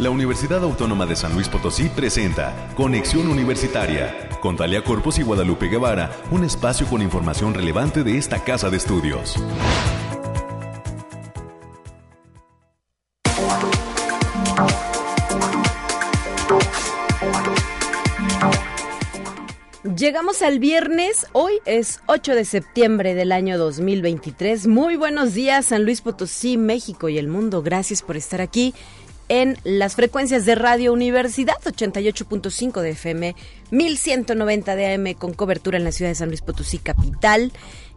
La Universidad Autónoma de San Luis Potosí presenta Conexión Universitaria con Talia Corpus y Guadalupe Guevara, un espacio con información relevante de esta casa de estudios. Llegamos al viernes, hoy es 8 de septiembre del año 2023. Muy buenos días San Luis Potosí, México y el mundo. Gracias por estar aquí en las frecuencias de Radio Universidad 88.5 de FM, 1190 de AM con cobertura en la ciudad de San Luis Potosí capital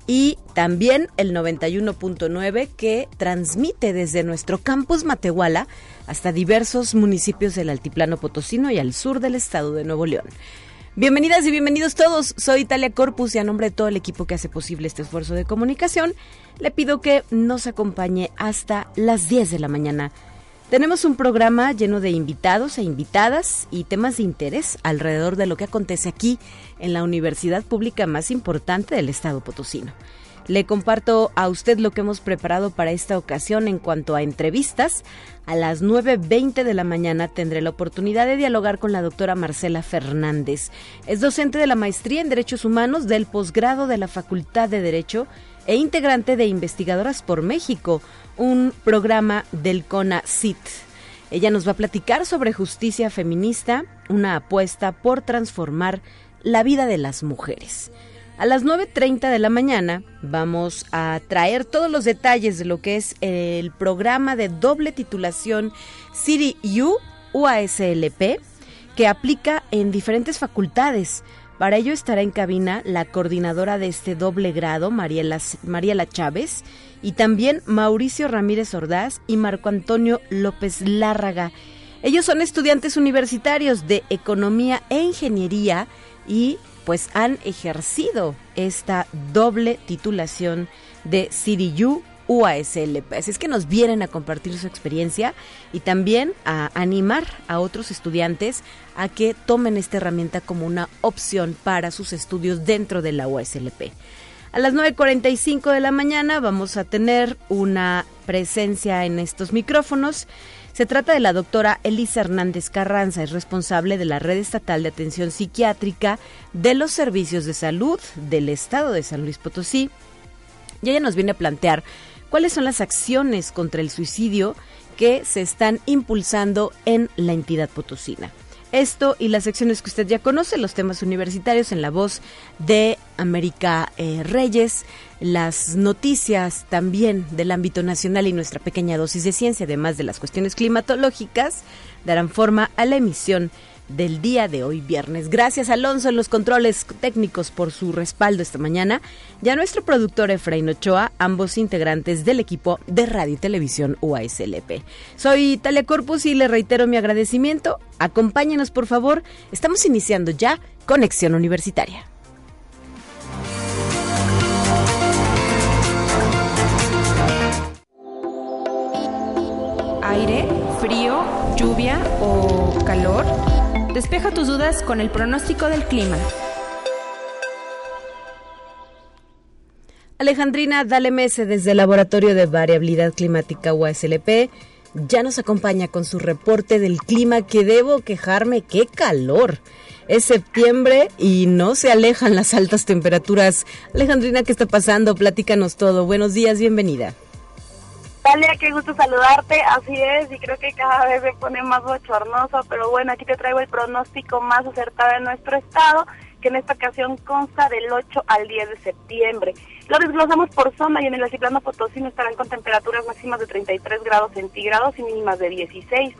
y también el 91.9 que transmite desde nuestro campus Matehuala hasta diversos municipios del altiplano potosino y al sur del estado de Nuevo León. Bienvenidas y bienvenidos todos. Soy Italia Corpus y a nombre de todo el equipo que hace posible este esfuerzo de comunicación, le pido que nos acompañe hasta las 10 de la mañana tenemos un programa lleno de invitados e invitadas y temas de interés alrededor de lo que acontece aquí en la universidad pública más importante del estado potosino. Le comparto a usted lo que hemos preparado para esta ocasión en cuanto a entrevistas. A las 9.20 de la mañana tendré la oportunidad de dialogar con la doctora Marcela Fernández. Es docente de la maestría en Derechos Humanos del posgrado de la Facultad de Derecho e integrante de Investigadoras por México, un programa del CONACIT. Ella nos va a platicar sobre justicia feminista, una apuesta por transformar la vida de las mujeres. A las 9.30 de la mañana vamos a traer todos los detalles de lo que es el programa de doble titulación City U UASLP que aplica en diferentes facultades para ello estará en cabina la coordinadora de este doble grado, Mariela, Mariela Chávez, y también Mauricio Ramírez Ordaz y Marco Antonio López Lárraga. Ellos son estudiantes universitarios de Economía e Ingeniería y pues han ejercido esta doble titulación de CDU UASLP. Así es que nos vienen a compartir su experiencia y también a animar a otros estudiantes a que tomen esta herramienta como una opción para sus estudios dentro de la UASLP. A las 9.45 de la mañana vamos a tener una presencia en estos micrófonos. Se trata de la doctora Elisa Hernández Carranza, es responsable de la Red Estatal de Atención Psiquiátrica de los Servicios de Salud del Estado de San Luis Potosí. Y ella nos viene a plantear cuáles son las acciones contra el suicidio que se están impulsando en la entidad potosina. Esto y las secciones que usted ya conoce, los temas universitarios en la voz de América eh, Reyes, las noticias también del ámbito nacional y nuestra pequeña dosis de ciencia, además de las cuestiones climatológicas, darán forma a la emisión del día de hoy viernes. Gracias Alonso en los controles técnicos por su respaldo esta mañana y a nuestro productor Efraín Ochoa, ambos integrantes del equipo de Radio y Televisión UASLP. Soy Talia Corpus y le reitero mi agradecimiento. Acompáñenos por favor. Estamos iniciando ya Conexión Universitaria. Aire, frío, lluvia o calor. Despeja tus dudas con el pronóstico del clima. Alejandrina Dalemese desde el Laboratorio de Variabilidad Climática UASLP ya nos acompaña con su reporte del clima que debo quejarme, qué calor. Es septiembre y no se alejan las altas temperaturas. Alejandrina, ¿qué está pasando? Platícanos todo. Buenos días, bienvenida. Talia, qué gusto saludarte, así es, y creo que cada vez se pone más bochornoso, pero bueno, aquí te traigo el pronóstico más acertado de nuestro estado, que en esta ocasión consta del 8 al 10 de septiembre. Lo desglosamos por zona y en el altiplano potosino estarán con temperaturas máximas de 33 grados centígrados y mínimas de 16.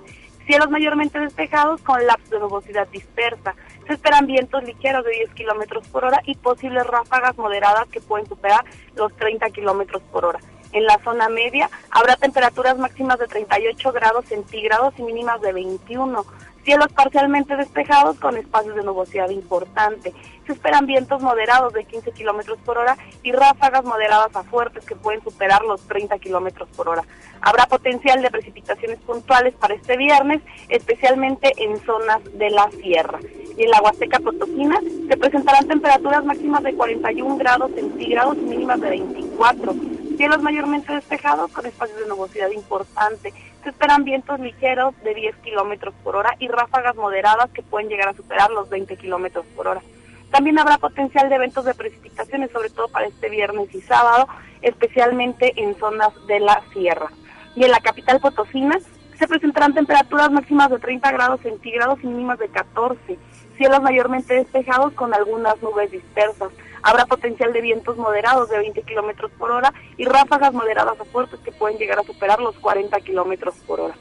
Cielos mayormente despejados con lapsos de nubosidad dispersa. Se esperan vientos ligeros de 10 kilómetros por hora y posibles ráfagas moderadas que pueden superar los 30 kilómetros por hora. En la zona media habrá temperaturas máximas de 38 grados centígrados y mínimas de 21. Cielos parcialmente despejados con espacios de nubosidad importante. Se esperan vientos moderados de 15 kilómetros por hora y ráfagas moderadas a fuertes que pueden superar los 30 kilómetros por hora. Habrá potencial de precipitaciones puntuales para este viernes, especialmente en zonas de la sierra. Y en la Huasteca Potosina se presentarán temperaturas máximas de 41 grados centígrados y mínimas de 24 Cielos mayormente despejados con espacios de nubosidad importante. Se esperan vientos ligeros de 10 kilómetros por hora y ráfagas moderadas que pueden llegar a superar los 20 kilómetros por hora. También habrá potencial de eventos de precipitaciones, sobre todo para este viernes y sábado, especialmente en zonas de la sierra. Y en la capital Potosina se presentarán temperaturas máximas de 30 grados centígrados y mínimas de 14. Cielos mayormente despejados con algunas nubes dispersas. Habrá potencial de vientos moderados de 20 kilómetros por hora y ráfagas moderadas a fuertes que pueden llegar a superar los 40 kilómetros por hora.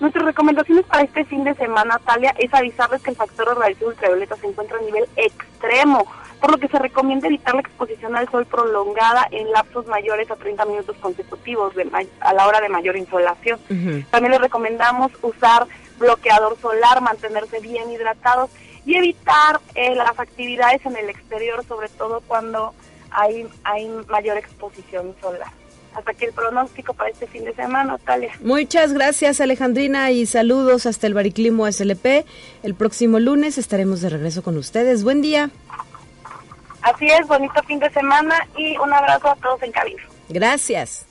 Nuestras recomendaciones para este fin de semana, Talia, es avisarles que el factor de radiación ultravioleta se encuentra a nivel extremo, por lo que se recomienda evitar la exposición al sol prolongada en lapsos mayores a 30 minutos consecutivos de a la hora de mayor insolación. También les recomendamos usar bloqueador solar, mantenerse bien hidratados y evitar eh, las actividades en el exterior, sobre todo cuando hay, hay mayor exposición solar. Hasta aquí el pronóstico para este fin de semana, Talia. Muchas gracias, Alejandrina, y saludos hasta el Bariclimo SLP. El próximo lunes estaremos de regreso con ustedes. Buen día. Así es, bonito fin de semana y un abrazo a todos en cabina. Gracias.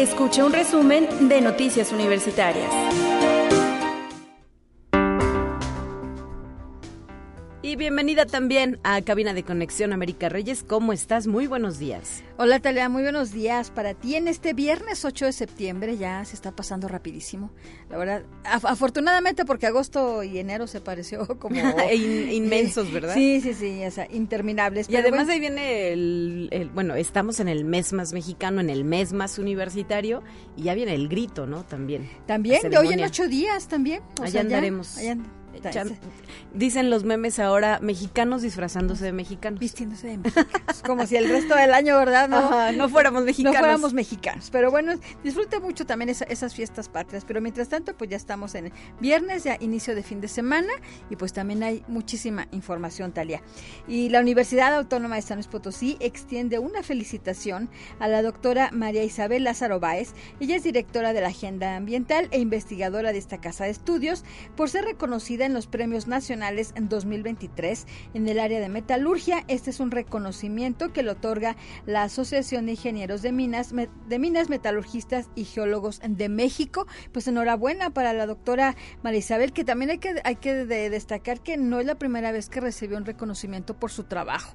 Escucha un resumen de Noticias Universitarias. Y bienvenida también a Cabina de Conexión América Reyes. ¿Cómo estás? Muy buenos días. Hola Talia, muy buenos días para ti en este viernes 8 de septiembre. Ya se está pasando rapidísimo. La verdad, afortunadamente porque agosto y enero se pareció como inmensos, ¿verdad? Sí, sí, sí, o sea, interminables. Y además ahí viene el, bueno, estamos en el mes más mexicano, en el mes más universitario y ya viene el grito, ¿no? También. También, de hoy en ocho días también. allá andaremos. Dicen los memes ahora, mexicanos disfrazándose de mexicanos. Vistiéndose de mexicanos. Como si el resto del año, ¿verdad? No, no fuéramos mexicanos. No fuéramos mexicanos. Pero bueno, disfrute mucho también esas fiestas patrias. Pero mientras tanto, pues ya estamos en viernes, ya inicio de fin de semana. Y pues también hay muchísima información, Talia. Y la Universidad Autónoma de San Luis Potosí extiende una felicitación a la doctora María Isabel Lázaro Báez. Ella es directora de la Agenda Ambiental e investigadora de esta casa de estudios por ser reconocida en los premios nacionales en 2023 en el área de metalurgia. Este es un reconocimiento que le otorga la Asociación de Ingenieros de Minas, de Minas Metalurgistas y Geólogos de México. Pues enhorabuena para la doctora María Isabel, que también hay que, hay que destacar que no es la primera vez que recibió un reconocimiento por su trabajo.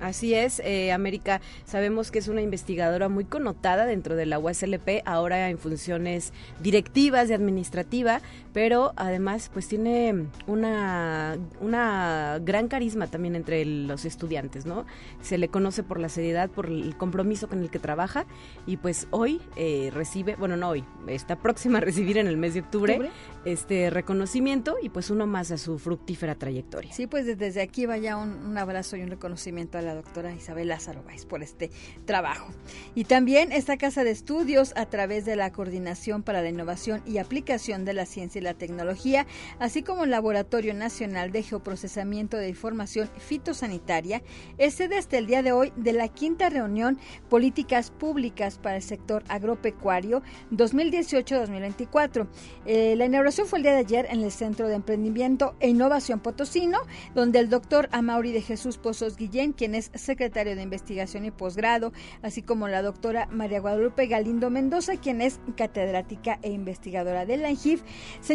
Así es, eh, América, sabemos que es una investigadora muy connotada dentro de la USLP, ahora en funciones directivas y administrativa, pero además pues tiene una, una gran carisma también entre los estudiantes, ¿no? Se le conoce por la seriedad, por el compromiso con el que trabaja y pues hoy eh, recibe, bueno, no hoy, está próxima a recibir en el mes de octubre, este reconocimiento y pues uno más a su fructífera trayectoria. Sí, pues desde aquí vaya un, un abrazo y un reconocimiento a la doctora Isabel Lázaro Báez por este trabajo. Y también esta casa de estudios a través de la Coordinación para la Innovación y Aplicación de la Ciencia y la Tecnología, así como el Laboratorio Nacional de Geoprocesamiento de Información Fitosanitaria, es sede hasta el día de hoy de la quinta reunión Políticas Públicas para el Sector Agropecuario 2018-2024. Eh, la inauguración fue el día de ayer en el Centro de Emprendimiento e Innovación Potosino, donde el doctor Amauri de Jesús Pozos Guillén, quien es secretario de Investigación y Posgrado, así como la doctora María Guadalupe Galindo Mendoza, quien es catedrática e investigadora de la ENGIF,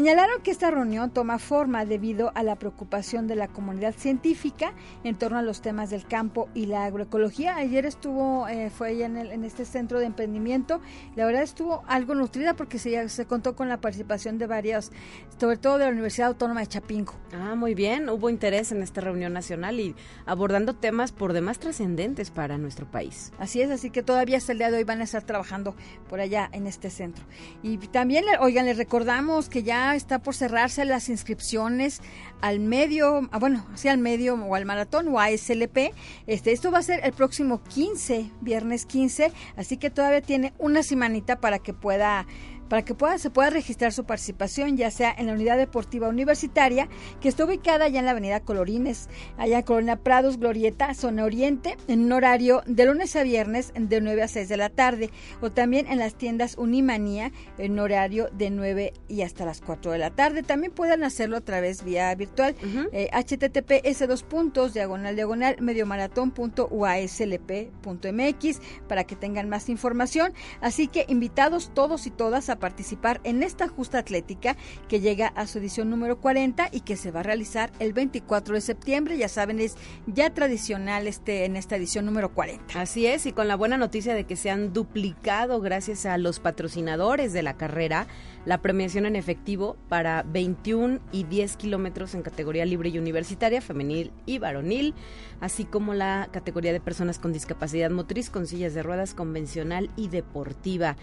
señalaron que esta reunión toma forma debido a la preocupación de la comunidad científica en torno a los temas del campo y la agroecología. Ayer estuvo, eh, fue allá en, en, este centro de emprendimiento, la verdad estuvo algo nutrida porque se, se contó con la participación de varias, sobre todo de la Universidad Autónoma de Chapingo. Ah, muy bien, hubo interés en esta reunión nacional y abordando temas por demás trascendentes para nuestro país. Así es, así que todavía hasta el día de hoy van a estar trabajando por allá en este centro. Y también, oigan, les recordamos que ya está por cerrarse las inscripciones al medio, ah, bueno, sea al medio o al maratón o a SLP. Este, esto va a ser el próximo 15, viernes 15, así que todavía tiene una semanita para que pueda para que pueda, se pueda registrar su participación, ya sea en la unidad deportiva universitaria, que está ubicada ya en la avenida Colorines, allá en Colonia Prados, Glorieta, zona oriente, en un horario de lunes a viernes de 9 a 6 de la tarde, o también en las tiendas Unimanía, en horario de 9 y hasta las 4 de la tarde. También pueden hacerlo a través vía virtual, eh, https dos puntos, diagonal, diagonal, mediomaratón.uaslp.mx, para que tengan más información. Así que invitados todos y todas a participar en esta justa atlética que llega a su edición número 40 y que se va a realizar el 24 de septiembre. Ya saben, es ya tradicional este en esta edición número 40. Así es, y con la buena noticia de que se han duplicado gracias a los patrocinadores de la carrera la premiación en efectivo para 21 y 10 kilómetros en categoría libre y universitaria, femenil y varonil, así como la categoría de personas con discapacidad motriz con sillas de ruedas convencional y deportiva.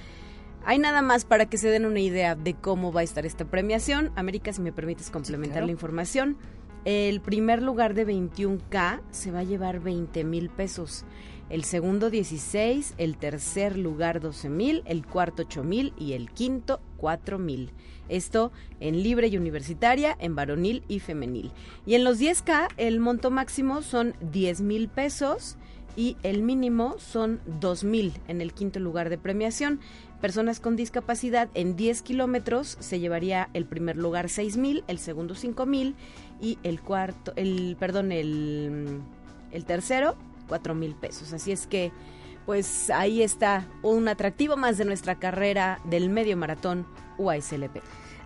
Hay nada más para que se den una idea de cómo va a estar esta premiación. América, si me permites complementar la información. El primer lugar de 21K se va a llevar 20 mil pesos. El segundo 16, el tercer lugar 12 mil, el cuarto 8 mil y el quinto 4 mil. Esto en libre y universitaria, en varonil y femenil. Y en los 10K el monto máximo son 10 mil pesos y el mínimo son 2 mil en el quinto lugar de premiación. Personas con discapacidad en 10 kilómetros se llevaría el primer lugar 6 mil, el segundo 5 mil y el cuarto, el, perdón, el, el tercero 4 mil pesos. Así es que, pues ahí está un atractivo más de nuestra carrera del medio maratón UASLP.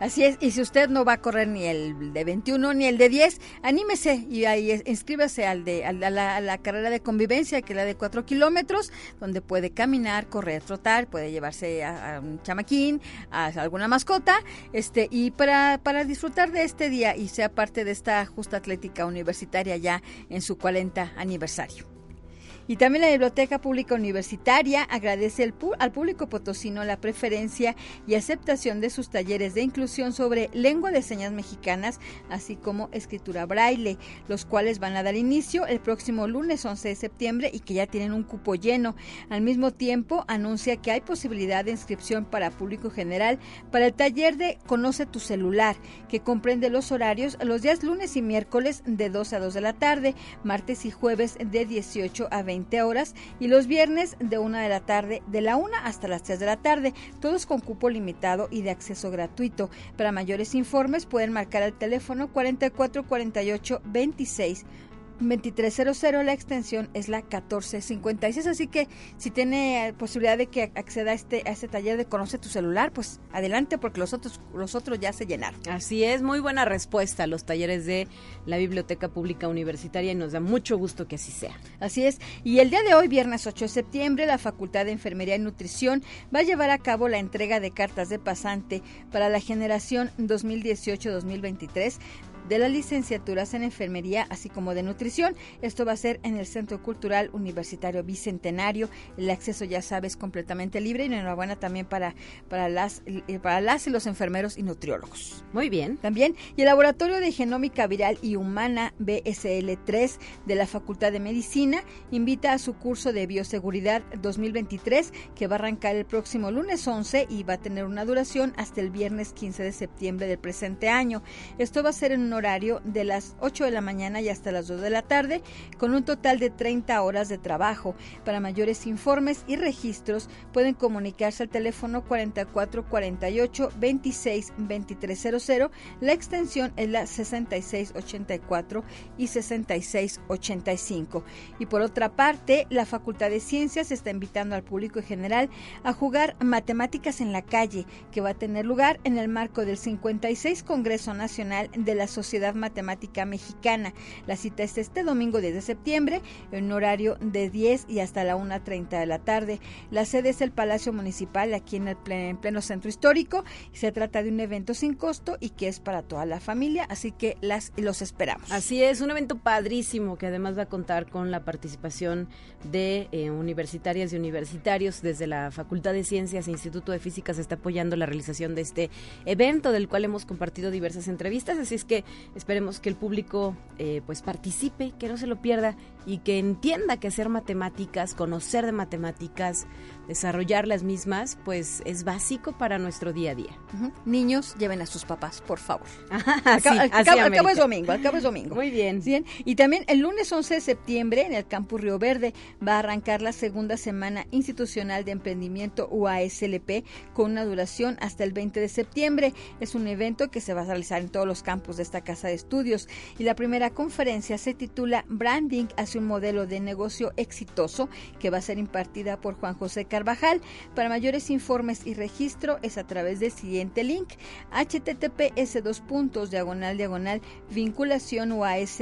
Así es, y si usted no va a correr ni el de 21 ni el de 10, anímese y ahí inscríbase al de, a, la, carrera de convivencia, que es la de 4 kilómetros, donde puede caminar, correr, trotar, puede llevarse a, un chamaquín, a alguna mascota, este, y para, para disfrutar de este día y sea parte de esta justa atlética universitaria ya en su 40 aniversario. Y también la Biblioteca Pública Universitaria agradece al público potosino la preferencia y aceptación de sus talleres de inclusión sobre lengua de señas mexicanas, así como escritura braille, los cuales van a dar inicio el próximo lunes 11 de septiembre y que ya tienen un cupo lleno. Al mismo tiempo, anuncia que hay posibilidad de inscripción para público general para el taller de Conoce tu celular, que comprende los horarios los días lunes y miércoles de 2 a 2 de la tarde, martes y jueves de 18 a 20 20 horas y los viernes de 1 de la tarde, de la 1 hasta las 3 de la tarde, todos con cupo limitado y de acceso gratuito. Para mayores informes pueden marcar al teléfono 4448 26 2300, la extensión es la 1456. Así que si tiene posibilidad de que acceda a este, a este taller de Conoce tu celular, pues adelante porque los otros, los otros ya se llenaron. Así es, muy buena respuesta a los talleres de la Biblioteca Pública Universitaria y nos da mucho gusto que así sea. Así es. Y el día de hoy, viernes 8 de septiembre, la Facultad de Enfermería y Nutrición va a llevar a cabo la entrega de cartas de pasante para la generación 2018-2023 de las licenciaturas en enfermería, así como de nutrición. Esto va a ser en el Centro Cultural Universitario Bicentenario. El acceso, ya sabes, completamente libre y enhorabuena también para, para, las, eh, para las y los enfermeros y nutriólogos. Muy bien. También, y el Laboratorio de Genómica Viral y Humana BSL3 de la Facultad de Medicina invita a su curso de bioseguridad 2023 que va a arrancar el próximo lunes 11 y va a tener una duración hasta el viernes 15 de septiembre del presente año. Esto va a ser en horario de las 8 de la mañana y hasta las 2 de la tarde, con un total de 30 horas de trabajo. Para mayores informes y registros pueden comunicarse al teléfono 4448 26 2300. La extensión es la 6684 y 6685. Y por otra parte, la Facultad de Ciencias está invitando al público en general a jugar matemáticas en la calle, que va a tener lugar en el marco del 56 Congreso Nacional de la Sociedad Sociedad Matemática Mexicana. La cita es este domingo 10 de septiembre en horario de 10 y hasta la 1.30 de la tarde. La sede es el Palacio Municipal aquí en el pleno, centro histórico. Se trata de un evento sin costo y que es para toda la familia, así que las los esperamos. Así es, un evento padrísimo que además va a contar con la participación de eh, universitarias y universitarios desde la Facultad de Ciencias e Instituto de Física se está apoyando la realización de este evento del cual hemos compartido diversas entrevistas, así es que Esperemos que el público eh, pues participe, que no se lo pierda y que entienda que hacer matemáticas, conocer de matemáticas, desarrollar las mismas, pues es básico para nuestro día a día. Niños, lleven a sus papás, por favor. al, cabo, es domingo, al cabo es domingo. Muy bien. bien. Y también el lunes 11 de septiembre en el Campus Río Verde va a arrancar la segunda semana institucional de emprendimiento UASLP con una duración hasta el 20 de septiembre. Es un evento que se va a realizar en todos los campus de esta casa de estudios y la primera conferencia se titula Branding hacia un modelo de negocio exitoso que va a ser impartida por Juan José Carvajal. Para mayores informes y registro es a través del siguiente link https dos puntos diagonal diagonal vinculación uaslp.mx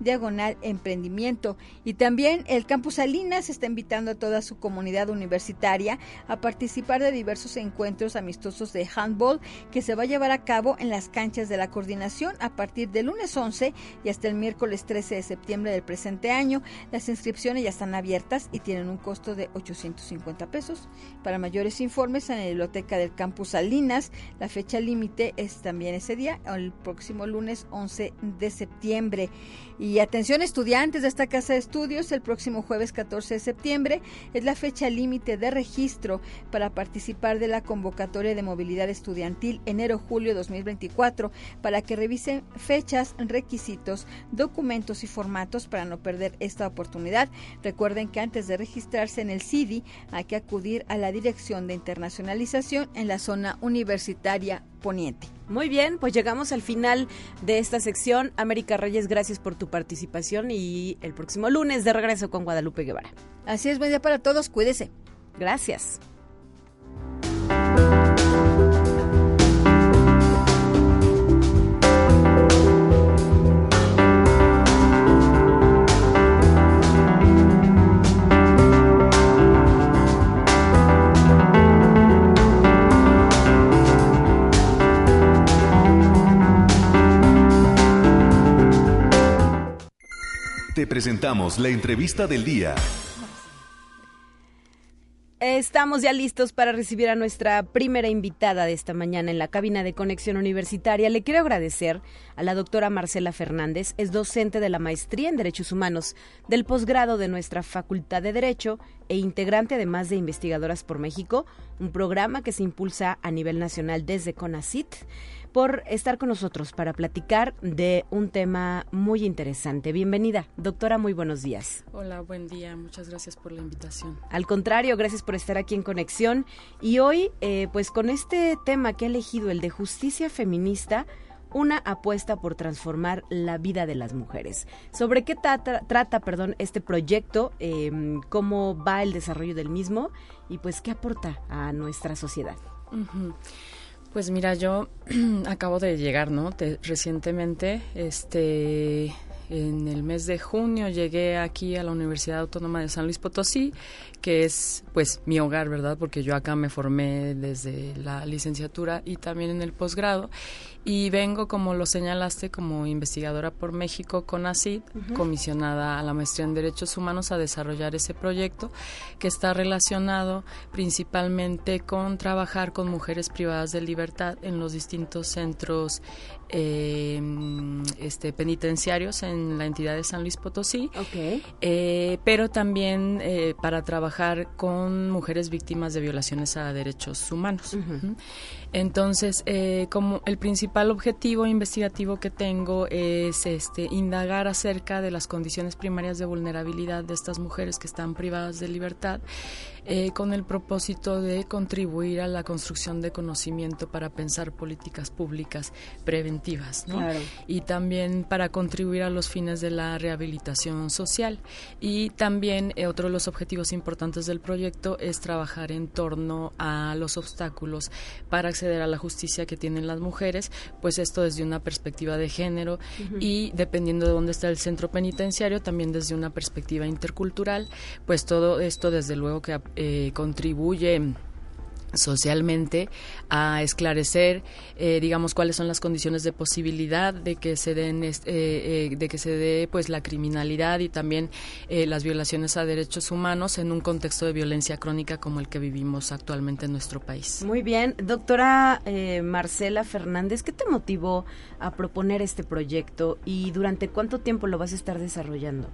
diagonal emprendimiento y también el campus Salinas está invitando a toda su comunidad universitaria a participar de diversos encuentros amistosos de handball que se va a llevar a cabo en las canchas de la coordinación a partir del lunes 11 y hasta el miércoles 13 de septiembre del presente año. Las inscripciones ya están abiertas y tienen un costo de 850 pesos. Para mayores informes en la biblioteca del campus Salinas, la fecha límite es también ese día, el próximo lunes 11 de septiembre. Y atención estudiantes de esta casa de estudios, el próximo jueves 14 de septiembre es la fecha límite de registro para participar de la convocatoria de movilidad estudiantil enero-julio 2024 para que revisen fechas, requisitos, documentos y formatos para no perder esta oportunidad. Recuerden que antes de registrarse en el CIDI hay que acudir a la Dirección de Internacionalización en la zona universitaria poniente. Muy bien, pues llegamos al final de esta sección. América Reyes, gracias por tu participación y el próximo lunes de regreso con Guadalupe Guevara. Así es, buen día para todos, cuídese. Gracias. Te presentamos la entrevista del día. Estamos ya listos para recibir a nuestra primera invitada de esta mañana en la cabina de conexión universitaria. Le quiero agradecer a la doctora Marcela Fernández, es docente de la maestría en Derechos Humanos del posgrado de nuestra Facultad de Derecho e integrante además de Investigadoras por México, un programa que se impulsa a nivel nacional desde CONACIT por estar con nosotros para platicar de un tema muy interesante. Bienvenida, doctora, muy buenos días. Hola, buen día, muchas gracias por la invitación. Al contrario, gracias por estar aquí en Conexión y hoy, eh, pues con este tema que ha elegido, el de justicia feminista, una apuesta por transformar la vida de las mujeres. ¿Sobre qué trata, perdón, este proyecto? Em, ¿Cómo va el desarrollo del mismo? Y pues, ¿qué aporta a nuestra sociedad? Pues mira, yo acabo de llegar, ¿no? recientemente, este, en el mes de junio llegué aquí a la Universidad Autónoma de San Luis Potosí, que es pues mi hogar, ¿verdad? Porque yo acá me formé desde la licenciatura y también en el posgrado y vengo, como lo señalaste, como investigadora por México con ACID, comisionada a la maestría en Derechos Humanos a desarrollar ese proyecto que está relacionado principalmente con trabajar con mujeres privadas de libertad en los distintos centros eh, este, penitenciarios en la entidad de San Luis Potosí, eh, pero también eh, para trabajar con mujeres víctimas de violaciones a derechos humanos. Entonces, eh, como el principal objetivo investigativo que tengo es este indagar acerca de las condiciones primarias de vulnerabilidad de estas mujeres que están privadas de libertad eh, con el propósito de contribuir a la construcción de conocimiento para pensar políticas públicas preventivas, ¿no? Y también para contribuir a los fines de la rehabilitación social. Y también eh, otro de los objetivos importantes del proyecto es trabajar en torno a los obstáculos para acceder a la justicia que tienen las mujeres, pues esto desde una perspectiva de género y dependiendo de dónde está el centro penitenciario, también desde una perspectiva intercultural, pues todo esto desde luego que eh, contribuye socialmente a esclarecer eh, digamos cuáles son las condiciones de posibilidad de que se den eh, eh, de que se dé pues la criminalidad y también las violaciones a derechos humanos en un contexto de violencia crónica como el que vivimos actualmente en nuestro país. Muy bien. Doctora Marcela Fernández qué te motivó a proponer este proyecto y durante cuánto tiempo lo vas a estar desarrollando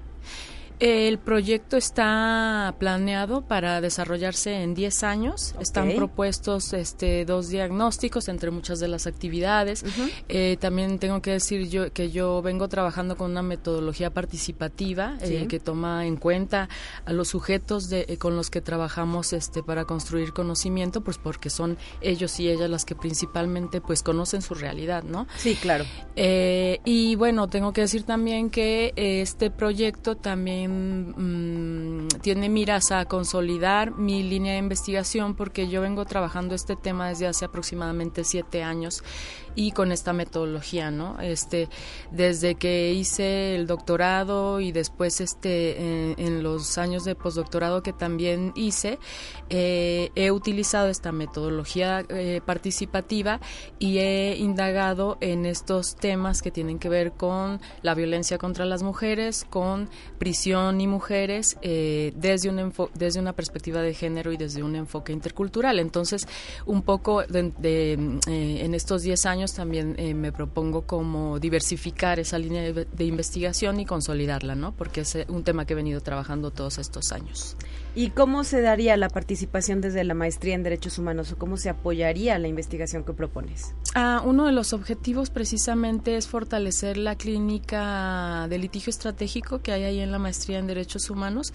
el proyecto está planeado para desarrollarse en 10 años. Están propuestos este, dos diagnósticos entre muchas de las actividades. Eh, también tengo que decir yo que yo vengo trabajando con una metodología participativa eh, que toma en cuenta a los sujetos de, eh, con los que trabajamos este, para construir conocimiento, pues porque son ellos y ellas las que principalmente pues conocen su realidad, ¿no? Sí, claro. y bueno, tengo que decir también que este proyecto también Mm, tiene miras a consolidar mi línea de investigación porque yo vengo trabajando este tema desde hace aproximadamente siete años y con esta metodología, ¿no? Este, desde que hice el doctorado y después este, en los años de postdoctorado que también hice, eh, he utilizado esta metodología eh, participativa y he indagado en estos temas que tienen que ver con la violencia contra las mujeres, con prisión y mujeres, eh, desde, un desde una perspectiva de género y desde un enfoque intercultural. Entonces, un poco en estos 10 años también eh, me propongo como diversificar esa línea de, investigación y consolidarla, ¿no? Porque es eh, un tema que he venido trabajando todos estos años. ¿Y cómo se daría la participación desde la maestría en derechos humanos o cómo se apoyaría la investigación que propones? Ah, uno de los objetivos precisamente es fortalecer la clínica de litigio estratégico que hay ahí en la maestría en derechos humanos,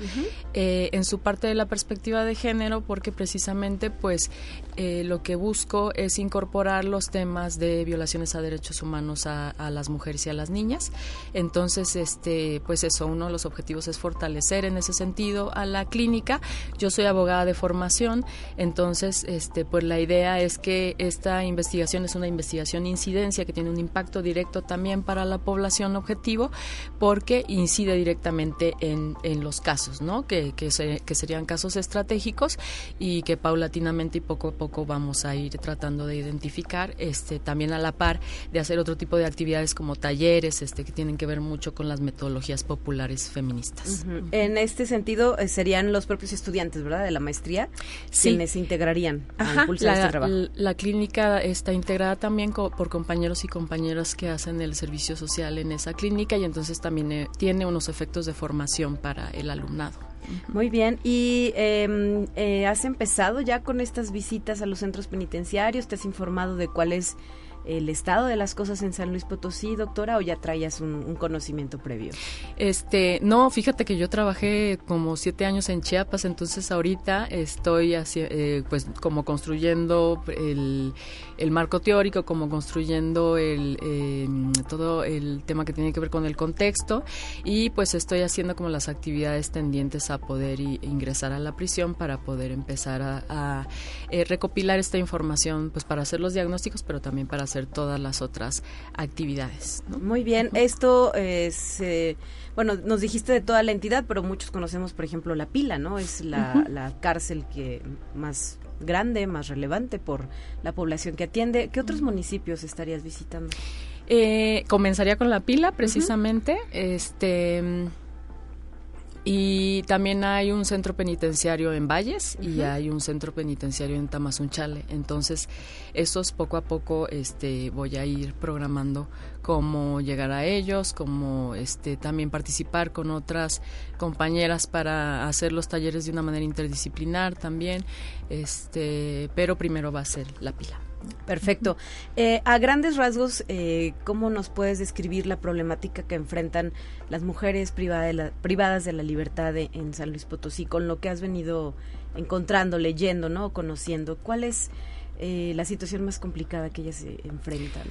eh, en su parte de la perspectiva de género, porque precisamente pues lo que busco es incorporar los temas de violaciones a derechos humanos a, las mujeres y a las niñas. Entonces, este, pues eso, uno de los objetivos es fortalecer en ese sentido a la clínica. Yo soy abogada de formación, entonces, este, pues la idea es que esta investigación es una investigación incidencia que tiene un impacto directo también para la población objetivo, porque incide directamente en, en los casos, ¿no? Que, que, que serían casos estratégicos y que paulatinamente y poco a poco vamos a ir tratando de identificar, este, también a la par de hacer otro tipo de actividades como talleres este, que tienen que ver mucho con las metodologías populares feministas. En este sentido, eh, serían los estudiantes, ¿verdad?, de la maestría, quienes se integrarían a impulsar este trabajo. La, clínica está integrada también por compañeros y compañeras que hacen el servicio social en esa clínica y entonces también eh, tiene unos efectos de formación para el alumnado. Muy bien, ¿y em, eh, has empezado ya con estas visitas a los centros penitenciarios? ¿Te has informado de cuál es el estado de las cosas en San Luis Potosí, doctora, o ya traías un, conocimiento previo? Este, no, fíjate que yo trabajé como siete años en Chiapas, entonces ahorita estoy así, eh, pues como construyendo el, marco teórico, como construyendo el, em, todo el tema que tiene que ver con el contexto y pues estoy haciendo como las actividades tendientes a poder ingresar a la prisión para poder empezar a, eh, recopilar esta información pues para hacer los diagnósticos, pero también para hacer todas las otras actividades. Muy bien, esto es, eh, bueno, nos dijiste de toda la entidad, pero muchos conocemos, por ejemplo, la pila, ¿no? Es la, cárcel que más grande, más relevante por la población que atiende. ¿Qué otros municipios estarías visitando? Eh, comenzaría con la pila, precisamente. Este y también hay un centro penitenciario en Valles y hay un centro penitenciario en Tamazunchale. Entonces, estos poco a poco este, voy a ir programando cómo llegar a ellos, cómo este, también participar con otras compañeras para hacer los talleres de una manera interdisciplinar también. Este, pero primero va a ser la pila. Perfecto. Eh, a grandes rasgos, eh, ¿cómo nos puedes describir la problemática que enfrentan las mujeres privadas de la libertad en San Luis Potosí con lo que has venido encontrando, leyendo, ¿no? conociendo? ¿Cuál es eh, la situación más complicada que ellas enfrentan?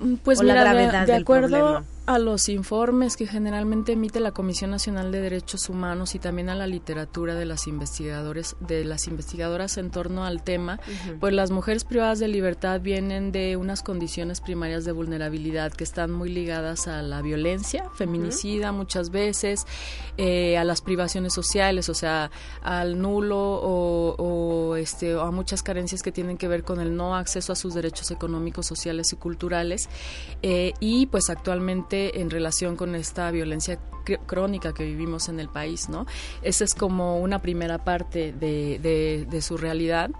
Mm, pues mira, gravedad de, acuerdo a los informes que generalmente emite la Comisión Nacional de Derechos Humanos y también a la literatura de las investigadores de las investigadoras en torno al tema, pues las mujeres privadas de libertad vienen de unas condiciones primarias de vulnerabilidad que están muy ligadas a la violencia feminicida muchas veces, eh, a las privaciones sociales, o sea, al nulo o, este o a muchas carencias que tienen que ver con el no acceso a sus derechos económicos, sociales y culturales eh, y pues actualmente en relación con esta violencia crónica que vivimos en el país, ¿no? Esa es como una primera parte de, de su realidad.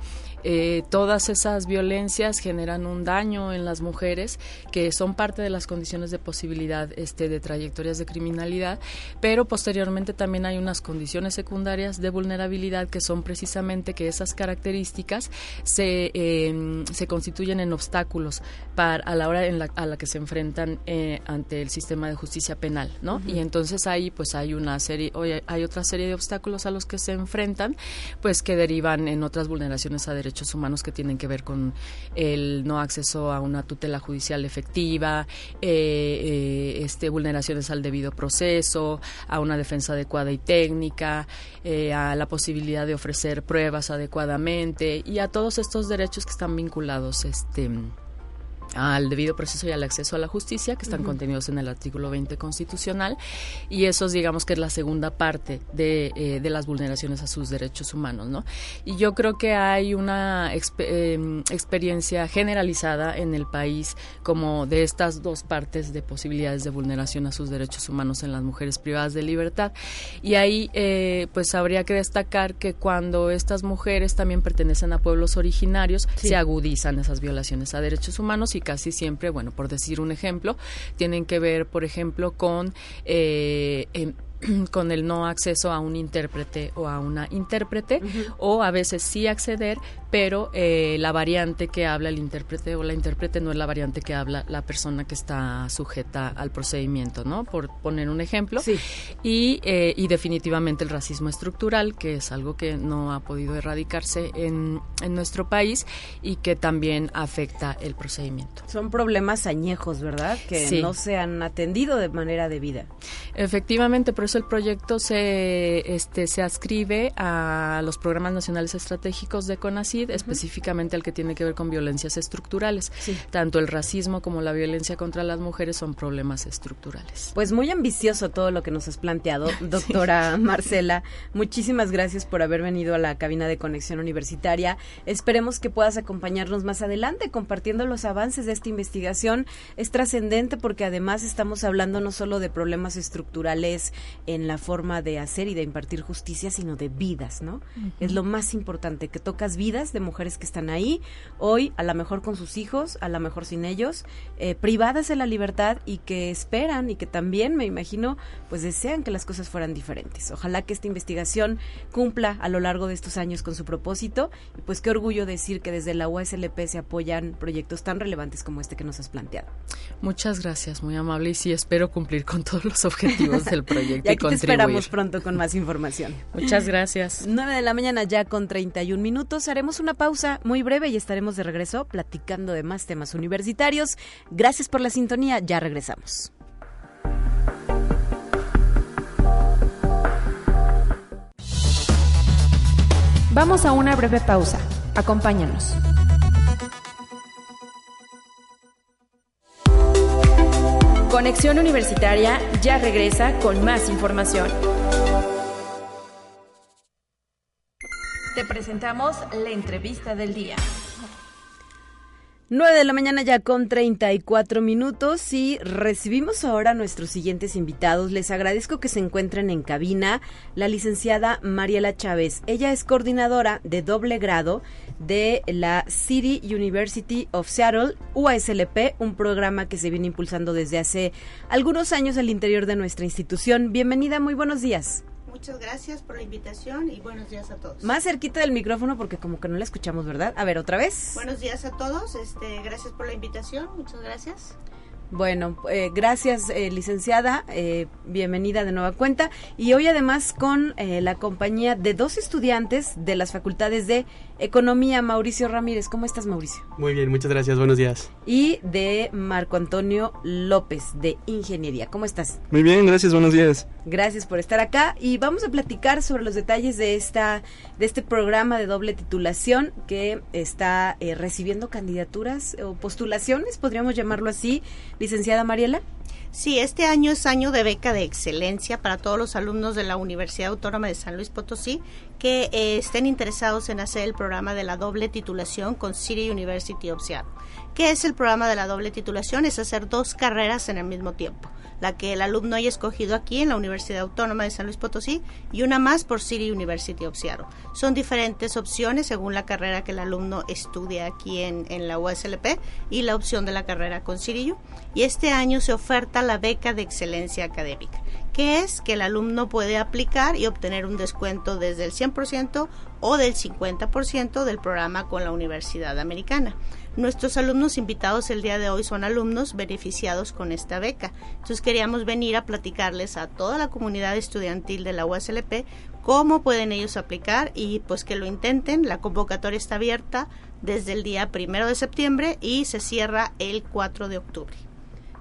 Eh, todas esas violencias generan un daño en las mujeres que son parte de las condiciones de posibilidad este, de trayectorias de criminalidad, pero posteriormente también hay unas condiciones secundarias de vulnerabilidad que son precisamente que esas características se, em, se constituyen en obstáculos para, a la hora en la, a la que se enfrentan eh, ante el sistema de justicia penal, ¿no? Y entonces ahí pues hay una serie, hay otra serie de obstáculos a los que se enfrentan, pues que derivan en otras vulneraciones a derechos derechos humanos que tienen que ver con el no acceso a una tutela judicial efectiva, eh, eh, este, vulneraciones al debido proceso, a una defensa adecuada y técnica, eh, a la posibilidad de ofrecer pruebas adecuadamente y a todos estos derechos que están vinculados este, al debido proceso y al acceso a la justicia, que están contenidos en el artículo 20 constitucional, y eso digamos que es la segunda parte de, eh, de las vulneraciones a sus derechos humanos, ¿no? Y yo creo que hay una em, experiencia generalizada en el país como de estas dos partes de posibilidades de vulneración a sus derechos humanos en las mujeres privadas de libertad, y ahí eh, pues habría que destacar que cuando estas mujeres también pertenecen a pueblos originarios, se agudizan esas violaciones a derechos humanos y casi siempre, bueno, por decir un ejemplo, tienen que ver, por ejemplo, con eh, con el no acceso a un intérprete o a una intérprete o a veces sí acceder pero eh, la variante que habla el intérprete o la intérprete no es la variante que habla la persona que está sujeta al procedimiento, ¿no? Por poner un ejemplo. Sí. Y, eh, y definitivamente el racismo estructural, que es algo que no ha podido erradicarse en, en nuestro país y que también afecta el procedimiento. Son problemas añejos, ¿verdad? Que no se han atendido de manera debida. Efectivamente, por eso el proyecto se, este, se adscribe a los programas nacionales estratégicos de CONACYT específicamente al que tiene que ver con violencias estructurales. Tanto el racismo como la violencia contra las mujeres son problemas estructurales. Pues muy ambicioso todo lo que nos has planteado, doctora Marcela. Muchísimas gracias por haber venido a la cabina de conexión universitaria. Esperemos que puedas acompañarnos más adelante compartiendo los avances de esta investigación. Es trascendente porque además estamos hablando no solo de problemas estructurales en la forma de hacer y de impartir justicia, sino de vidas, ¿no? Es lo más importante, que tocas vidas de mujeres que están ahí, hoy a lo mejor con sus hijos, a lo mejor sin ellos, eh, privadas de la libertad y que esperan y que también, me imagino, pues desean que las cosas fueran diferentes. Ojalá que esta investigación cumpla a lo largo de estos años con su propósito y pues qué orgullo decir que desde la USLP se apoyan proyectos tan relevantes como este que nos has planteado. Muchas gracias, muy amable y sí espero cumplir con todos los objetivos del proyecto te esperamos pronto con más información. Muchas gracias. 9 de la mañana ya con 31 minutos haremos una pausa muy breve y estaremos de regreso platicando de más temas universitarios. Gracias por la sintonía, ya regresamos. Vamos a una breve pausa. Acompáñanos. Conexión Universitaria ya regresa con más información. te presentamos la entrevista del día. 9 de la mañana ya con 34 minutos y recibimos ahora a nuestros siguientes invitados. Les agradezco que se encuentren en cabina la licenciada Mariela Chávez. Ella es coordinadora de doble grado de la City University of Seattle, UASLP, un programa que se viene impulsando desde hace algunos años al interior de nuestra institución. Bienvenida, muy buenos días. Muchas gracias por la invitación y buenos días a todos. Más cerquita del micrófono porque como que no la escuchamos, ¿verdad? A ver, otra vez. Buenos días a todos, este, gracias por la invitación, muchas gracias. Bueno, eh, gracias eh, licenciada, eh, bienvenida de nueva cuenta y hoy además con la compañía de dos estudiantes de las facultades de Economía, Mauricio Ramírez. ¿Cómo estás Mauricio? Muy bien, muchas gracias, buenos días. Y de Marco Antonio López de Ingeniería. ¿Cómo estás? Muy bien, gracias, buenos días. Gracias por estar acá y vamos a platicar sobre los detalles de esta de este programa de doble titulación que está recibiendo candidaturas o postulaciones, podríamos llamarlo así Licenciada Mariela. Sí, este año es año de beca de excelencia para todos los alumnos de la Universidad Autónoma de San Luis Potosí que eh, estén interesados en hacer el programa de la doble titulación con City University of Seattle. ¿Qué es el programa de la doble titulación? Es hacer dos carreras en el mismo tiempo la que el alumno haya escogido aquí en la Universidad Autónoma de San Luis Potosí y una más por City University of Seattle. Son diferentes opciones según la carrera que el alumno estudia aquí en, la USLP y la opción de la carrera con CityU. Y este año se oferta la beca de excelencia académica, que es que el alumno puede aplicar y obtener un descuento desde el 100% o del 50% del programa con la Universidad Americana. Nuestros alumnos invitados el día de hoy son alumnos beneficiados con esta beca. Entonces queríamos venir a platicarles a toda la comunidad estudiantil de la USLP cómo pueden ellos aplicar y pues que lo intenten. La convocatoria está abierta desde el día primero de septiembre y se cierra el 4 de octubre.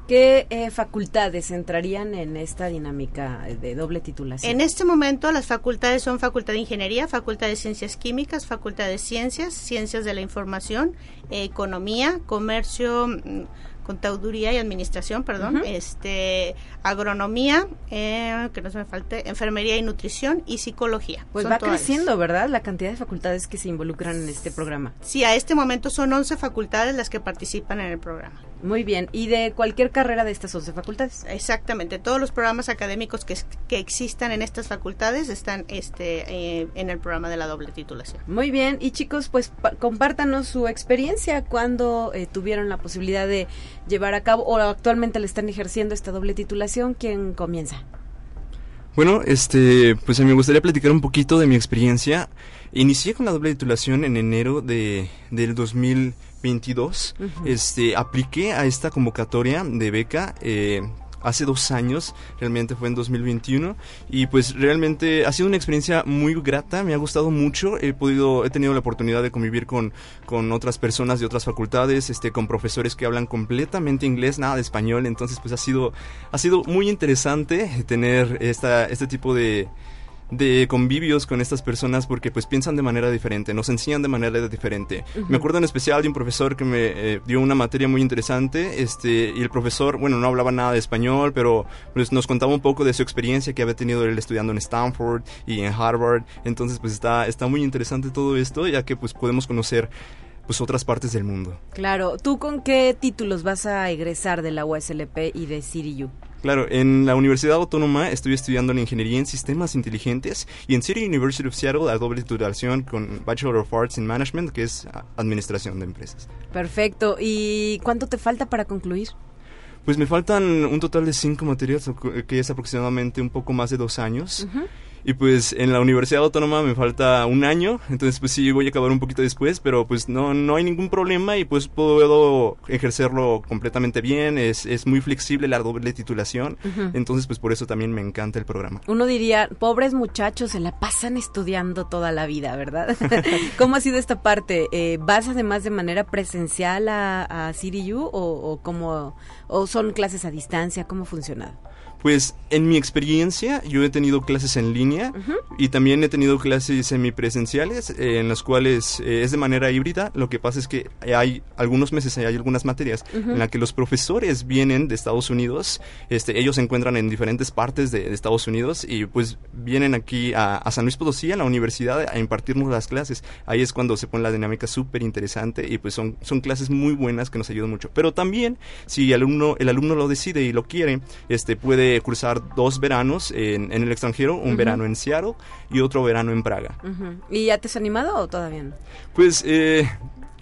¿Qué eh, facultades entrarían en esta dinámica de doble titulación? En este momento las facultades son Facultad de Ingeniería, Facultad de Ciencias Químicas, Facultad de Ciencias, Ciencias de la Información, Economía, Comercio, mm, contaduría y administración, perdón, este, agronomía, eh, que no se me falte, enfermería y nutrición y psicología. Pues va creciendo, ¿verdad? La cantidad de facultades que se involucran en este programa. Sí, a este momento son 11 facultades las que participan en el programa. Muy bien, y de cualquier carrera de estas 11 facultades. Exactamente, todos los programas académicos que, que existan en estas facultades están este, eh, en el programa de la doble titulación. Muy bien, y chicos, pues compártanos su experiencia cuando eh, tuvieron la posibilidad de llevar a cabo o actualmente le están ejerciendo esta doble titulación. ¿Quién comienza? Bueno, este, pues me gustaría platicar un poquito de mi experiencia. Inicié con la doble titulación en enero de, del 2022. Este, apliqué a esta convocatoria de beca. Eh, hace dos años, realmente fue en 2021 y pues realmente ha sido una experiencia muy grata, me ha gustado mucho, he podido, he tenido la oportunidad de convivir con, con otras personas de otras facultades, este, con profesores que hablan completamente inglés, nada de español, entonces pues ha sido, ha sido muy interesante tener esta, este tipo de de convivios con estas personas porque pues piensan de manera diferente, nos enseñan de manera diferente. Me acuerdo en especial de un profesor que me eh, dio una materia muy interesante, este, y el profesor, bueno, no hablaba nada de español, pero pues nos contaba un poco de su experiencia que había tenido él estudiando en Stanford y en Harvard. Entonces pues está, está muy interesante todo esto, ya que pues podemos conocer pues otras partes del mundo. Claro, ¿tú con qué títulos vas a egresar de la USLP y de CityU? Claro, en la Universidad Autónoma estoy estudiando en Ingeniería en Sistemas Inteligentes y en City University of Seattle la doble titulación con Bachelor of Arts in Management, que es Administración de Empresas. Perfecto. ¿Y cuánto te falta para concluir? Pues me faltan un total de cinco materias, que es aproximadamente un poco más de dos años. Y pues en la Universidad Autónoma me falta un año, entonces pues sí voy a acabar un poquito después, pero pues no, no hay ningún problema y pues puedo ejercerlo completamente bien, es, es muy flexible la doble titulación, entonces pues por eso también me encanta el programa. Uno diría, pobres muchachos, se la pasan estudiando toda la vida, ¿verdad? ¿Cómo ha sido esta parte? Eh, ¿Vas además de manera presencial a, a CityU o, o, como, o son clases a distancia? ¿Cómo funciona? Pues en mi experiencia yo he tenido clases en línea y también he tenido clases semipresenciales eh, en las cuales eh, es de manera híbrida. Lo que pasa es que hay algunos meses, hay algunas materias en las que los profesores vienen de Estados Unidos, este, ellos se encuentran en diferentes partes de, Estados Unidos y pues vienen aquí a, San Luis Potosí, a la universidad, a impartirnos las clases. Ahí es cuando se pone la dinámica súper interesante y pues son, son clases muy buenas que nos ayudan mucho. Pero también si el alumno, el alumno lo decide y lo quiere, este, puede cursar dos veranos en, el extranjero, un verano en Seattle y otro verano en Praga. ¿Y ya te has animado o todavía no? Pues eh,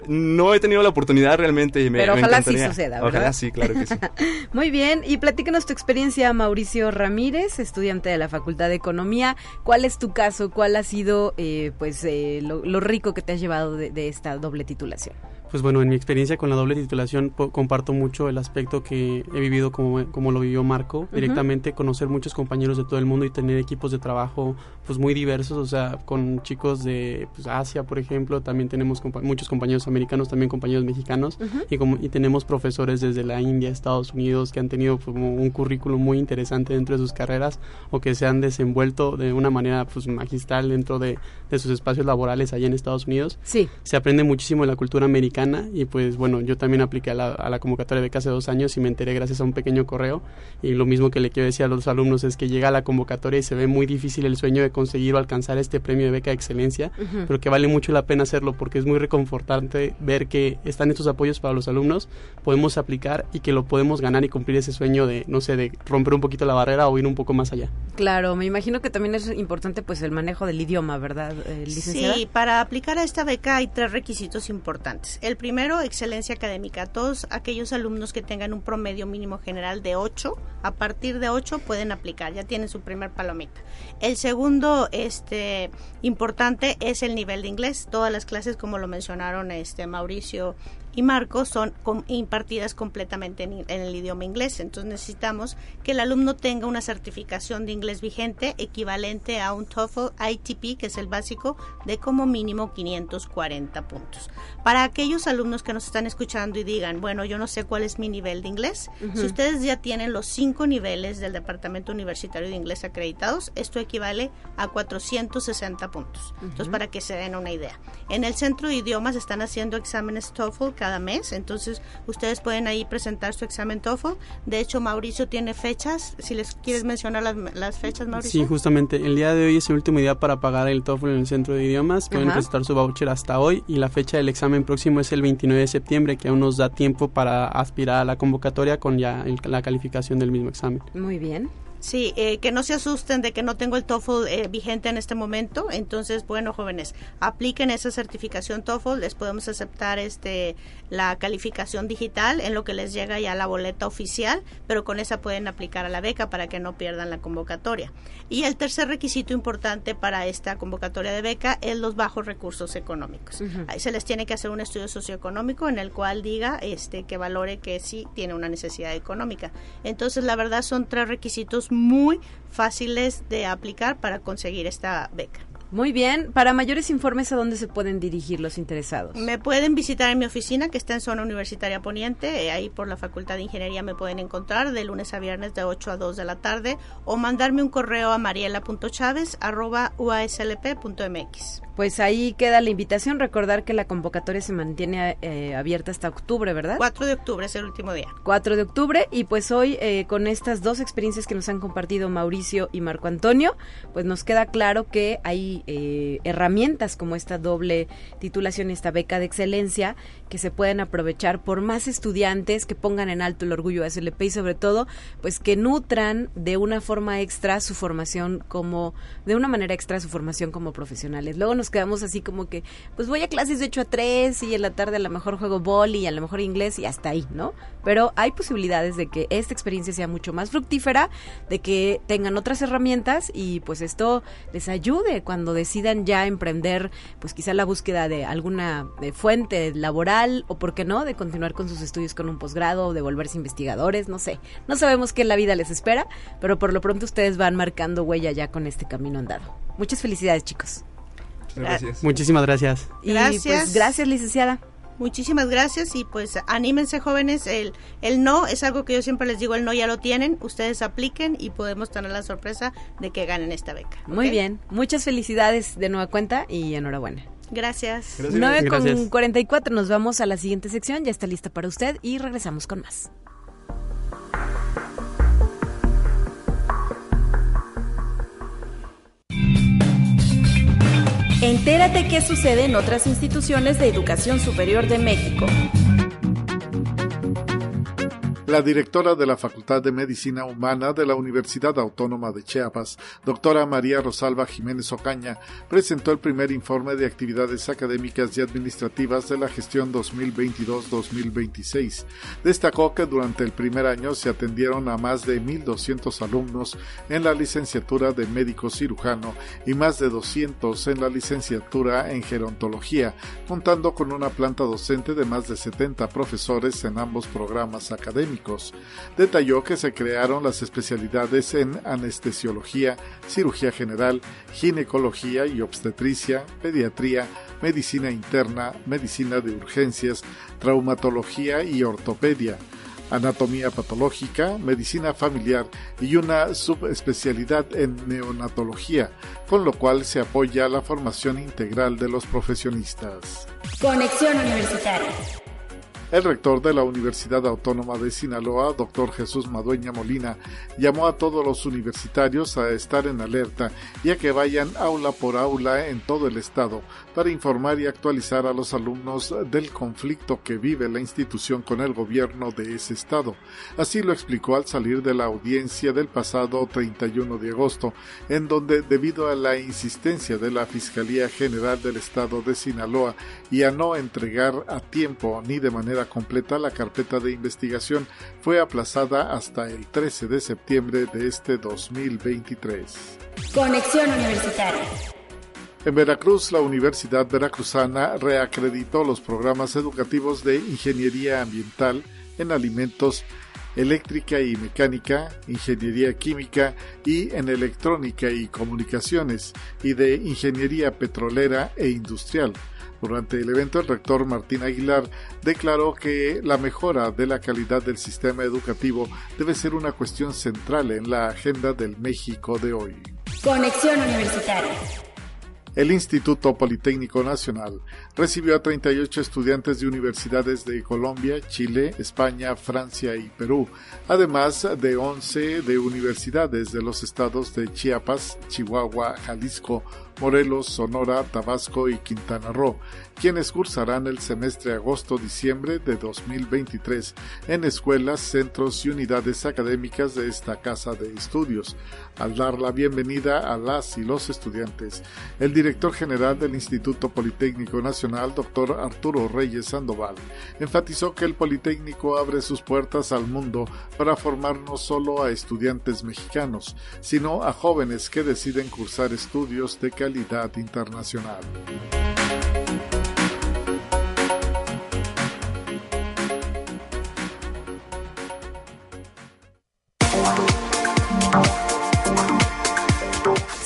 no he tenido la oportunidad realmente. Me, Pero ojalá sí suceda, ¿verdad? Ojalá sí, claro que sí. Muy bien, y platícanos tu experiencia, Mauricio Ramírez, estudiante de la Facultad de Economía. ¿Cuál es tu caso? ¿Cuál ha sido eh, pues eh, lo, rico que te has llevado de esta doble titulación? Pues bueno, en mi experiencia con la doble titulación comparto mucho el aspecto que he vivido como, como lo vivió Marco, directamente conocer muchos compañeros de todo el mundo y tener equipos de trabajo pues muy diversos, o sea, con chicos de pues, Asia, por ejemplo, también tenemos muchos compañeros americanos, también compañeros mexicanos y, como, y tenemos profesores desde la India, Estados Unidos que han tenido como un currículum muy interesante dentro de sus carreras o que se han desenvuelto de una manera pues magistral dentro de, de sus espacios laborales allá en Estados Unidos. Sí. Se aprende muchísimo de la cultura americana y pues bueno, yo también apliqué a la, a la convocatoria de becas hace dos años y me enteré gracias a un pequeño correo y lo mismo que le quiero decir a los alumnos es que llega a la convocatoria y se ve muy difícil el sueño de conseguir o alcanzar este premio de beca de excelencia, pero que vale mucho la pena hacerlo porque es muy reconfortante ver que están estos apoyos para los alumnos, podemos aplicar y que lo podemos ganar y cumplir ese sueño de, no sé, de romper un poquito la barrera o ir un poco más allá. Claro, me imagino que también es importante pues el manejo del idioma, ¿verdad, eh, licenciada? Sí, para aplicar a esta beca hay tres requisitos importantes. El primero, excelencia académica. Todos aquellos alumnos que tengan un promedio mínimo general de 8, a partir de 8 pueden aplicar, ya tienen su primer palomita. El segundo este importante es el nivel de inglés. Todas las clases como lo mencionaron este Mauricio y Marcos son impartidas completamente en, el idioma inglés. Entonces necesitamos que el alumno tenga una certificación de inglés vigente equivalente a un TOEFL ITP, que es el básico, de como mínimo 540 puntos. Para aquellos alumnos que nos están escuchando y digan, bueno, yo no sé cuál es mi nivel de inglés, si ustedes ya tienen los cinco niveles del Departamento Universitario de Inglés acreditados, esto equivale a 460 puntos. Entonces, para que se den una idea. En el centro de idiomas están haciendo exámenes TOEFL cada mes, entonces ustedes pueden ahí presentar su examen TOEFL. De hecho, Mauricio tiene fechas, si les quieres mencionar las, fechas, Mauricio. Sí, justamente, el día de hoy es el último día para pagar el TOEFL en el centro de idiomas, pueden presentar su voucher hasta hoy y la fecha del examen próximo es el 29 de septiembre, que aún nos da tiempo para aspirar a la convocatoria con ya la calificación del mismo examen. Muy bien. Sí, eh, que no se asusten de que no tengo el TOEFL eh, vigente en este momento. Entonces, bueno, jóvenes, apliquen esa certificación TOEFL. Les podemos aceptar este la calificación digital en lo que les llega ya la boleta oficial, pero con esa pueden aplicar a la beca para que no pierdan la convocatoria. Y el tercer requisito importante para esta convocatoria de beca es los bajos recursos económicos. Ahí se les tiene que hacer un estudio socioeconómico en el cual diga este que valore que sí tiene una necesidad económica. Entonces, la verdad son tres requisitos muy fáciles de aplicar para conseguir esta beca. Muy bien. Para mayores informes, ¿a dónde se pueden dirigir los interesados? Me pueden visitar en mi oficina, que está en Zona Universitaria Poniente. Eh, ahí por la Facultad de Ingeniería me pueden encontrar de lunes a viernes de 8 a 2 de la tarde. O mandarme un correo a mariela.chaves.uaslp.mx. Pues ahí queda la invitación. Recordar que la convocatoria se mantiene eh, abierta hasta octubre, ¿verdad? 4 de octubre es el último día. 4 de octubre. Y pues hoy, eh, con estas dos experiencias que nos han compartido Mauricio y Marco Antonio, pues nos queda claro que hay eh, herramientas como esta doble titulación, esta beca de excelencia, que se pueden aprovechar por más estudiantes que pongan en alto el orgullo SLP y sobre todo, pues que nutran de una forma extra su formación como, de una manera extra su formación como profesionales. Luego nos quedamos así como que, pues voy a clases de 8 a 3 y en la tarde a lo mejor juego boli y a lo mejor inglés y hasta ahí, ¿no? Pero hay posibilidades de que esta experiencia sea mucho más fructífera, de que tengan otras herramientas y pues esto les ayude cuando decidan ya emprender, pues quizá la búsqueda de alguna fuente laboral o, por qué no, de continuar con sus estudios con un posgrado o de volverse investigadores, no sé. No sabemos qué la vida les espera, pero por lo pronto ustedes van marcando huella ya con este camino andado. Muchas felicidades, chicos. Gracias. Muchísimas gracias. Y gracias. Pues, gracias, licenciada. Muchísimas gracias y pues anímense jóvenes, el, el no es algo que yo siempre les digo, el no ya lo tienen, ustedes apliquen y podemos tener la sorpresa de que ganen esta beca. Muy bien, muchas felicidades de nueva cuenta y enhorabuena. Gracias. Gracias. 9 con 44 nos vamos a la siguiente sección, ya está lista para usted y regresamos con más. Entérate qué sucede en otras instituciones de educación superior de México. La directora de la Facultad de Medicina Humana de la Universidad Autónoma de Chiapas, doctora María Rosalba Jiménez Ocaña, presentó el primer informe de actividades académicas y administrativas de la gestión 2022-2026. Destacó que durante el primer año se atendieron a más de 1.200 alumnos en la licenciatura de médico cirujano y más de 200 en la licenciatura en gerontología, contando con una planta docente de más de 70 profesores en ambos programas académicos. Detalló que se crearon las especialidades en anestesiología, cirugía general, ginecología y obstetricia, pediatría, medicina interna, medicina de urgencias, traumatología y ortopedia anatomía patológica, medicina familiar y una subespecialidad en neonatología, con lo cual se apoya la formación integral de los profesionistas. Conexión Universitaria. El rector de la Universidad Autónoma de Sinaloa, doctor Jesús Madueña Molina, llamó a todos los universitarios a estar en alerta y a que vayan aula por aula en todo el estado para informar y actualizar a los alumnos del conflicto que vive la institución con el gobierno de ese estado. Así lo explicó al salir de la audiencia del pasado 31 de agosto, en donde debido a la insistencia de la Fiscalía General del Estado de Sinaloa y a no entregar a tiempo ni de manera completa la carpeta de investigación fue aplazada hasta el 13 de septiembre de este 2023. Conexión Universitaria. En Veracruz, la Universidad Veracruzana reacreditó los programas educativos de Ingeniería Ambiental en Alimentos, Eléctrica y Mecánica, Ingeniería Química y en Electrónica y Comunicaciones, y de Ingeniería Petrolera e Industrial durante el evento, el rector Martín Aguilar declaró que la mejora de la calidad del sistema educativo debe ser una cuestión central en la agenda del México de hoy. Conexión Universitaria. El Instituto Politécnico Nacional recibió a 38 estudiantes de universidades de Colombia, Chile, España, Francia y Perú, además de 11 de universidades de los estados de Chiapas, Chihuahua, Jalisco, Morelos, Sonora, Tabasco y Quintana Roo, quienes cursarán el semestre agosto-diciembre de 2023 en escuelas, centros y unidades académicas de esta casa de estudios. Al dar la bienvenida a las y los estudiantes, el director general del Instituto Politécnico Nacional, doctor Arturo Reyes Sandoval, enfatizó que el Politécnico abre sus puertas al mundo para formar no solo a estudiantes mexicanos, sino a jóvenes que deciden cursar estudios de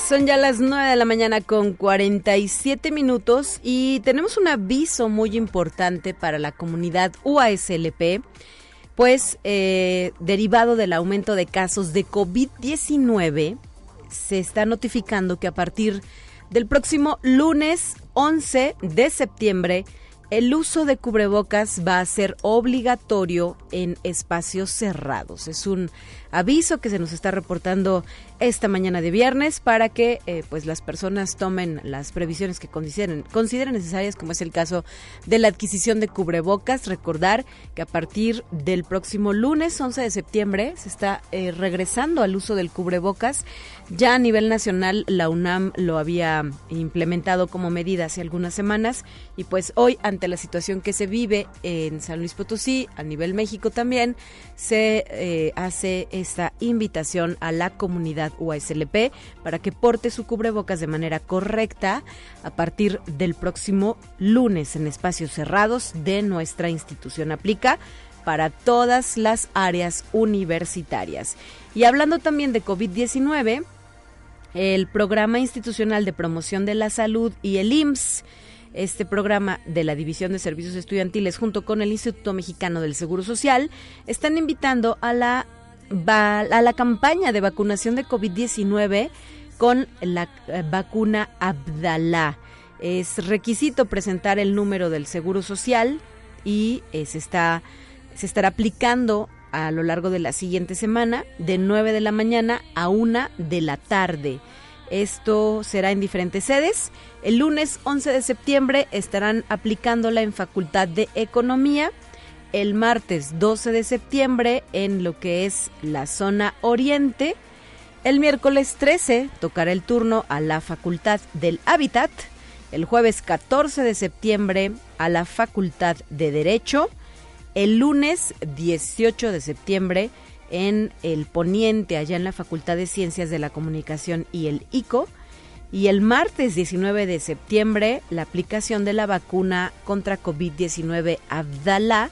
Son ya las 9 de la mañana con 47 minutos y tenemos un aviso muy importante para la comunidad UASLP, pues eh, derivado del aumento de casos de COVID-19, se está notificando que a partir del próximo lunes 11 de septiembre, el uso de cubrebocas va a ser obligatorio en espacios cerrados. Es un aviso que se nos está reportando esta mañana de viernes para que eh, pues las personas tomen las previsiones que consideren, consideren necesarias, como es el caso de la adquisición de cubrebocas. Recordar que a partir del próximo lunes 11 de septiembre se está eh, regresando al uso del cubrebocas. Ya a nivel nacional la UNAM lo había implementado como medida hace algunas semanas y pues hoy ante la situación que se vive en San Luis Potosí, a nivel México también, se eh, hace esta invitación a la comunidad UASLP para que porte su cubrebocas de manera correcta a partir del próximo lunes en espacios cerrados de nuestra institución. Aplica para todas las áreas universitarias. Y hablando también de COVID-19, el Programa Institucional de Promoción de la Salud y el IMSS este programa de la División de Servicios Estudiantiles junto con el Instituto Mexicano del Seguro Social están invitando a la a la campaña de vacunación de COVID-19 con la eh, vacuna Abdalá. Es requisito presentar el número del Seguro Social y eh, se, está, se estará aplicando a lo largo de la siguiente semana de 9 de la mañana a 1 de la tarde. Esto será en diferentes sedes. El lunes 11 de septiembre estarán aplicándola en Facultad de Economía, el martes 12 de septiembre en lo que es la zona oriente. El miércoles 13 tocará el turno a la Facultad del Hábitat. El jueves 14 de septiembre a la Facultad de Derecho. El lunes 18 de septiembre en el Poniente, allá en la Facultad de Ciencias de la Comunicación y el ICO. Y el martes 19 de septiembre, la aplicación de la vacuna contra COVID-19 Abdala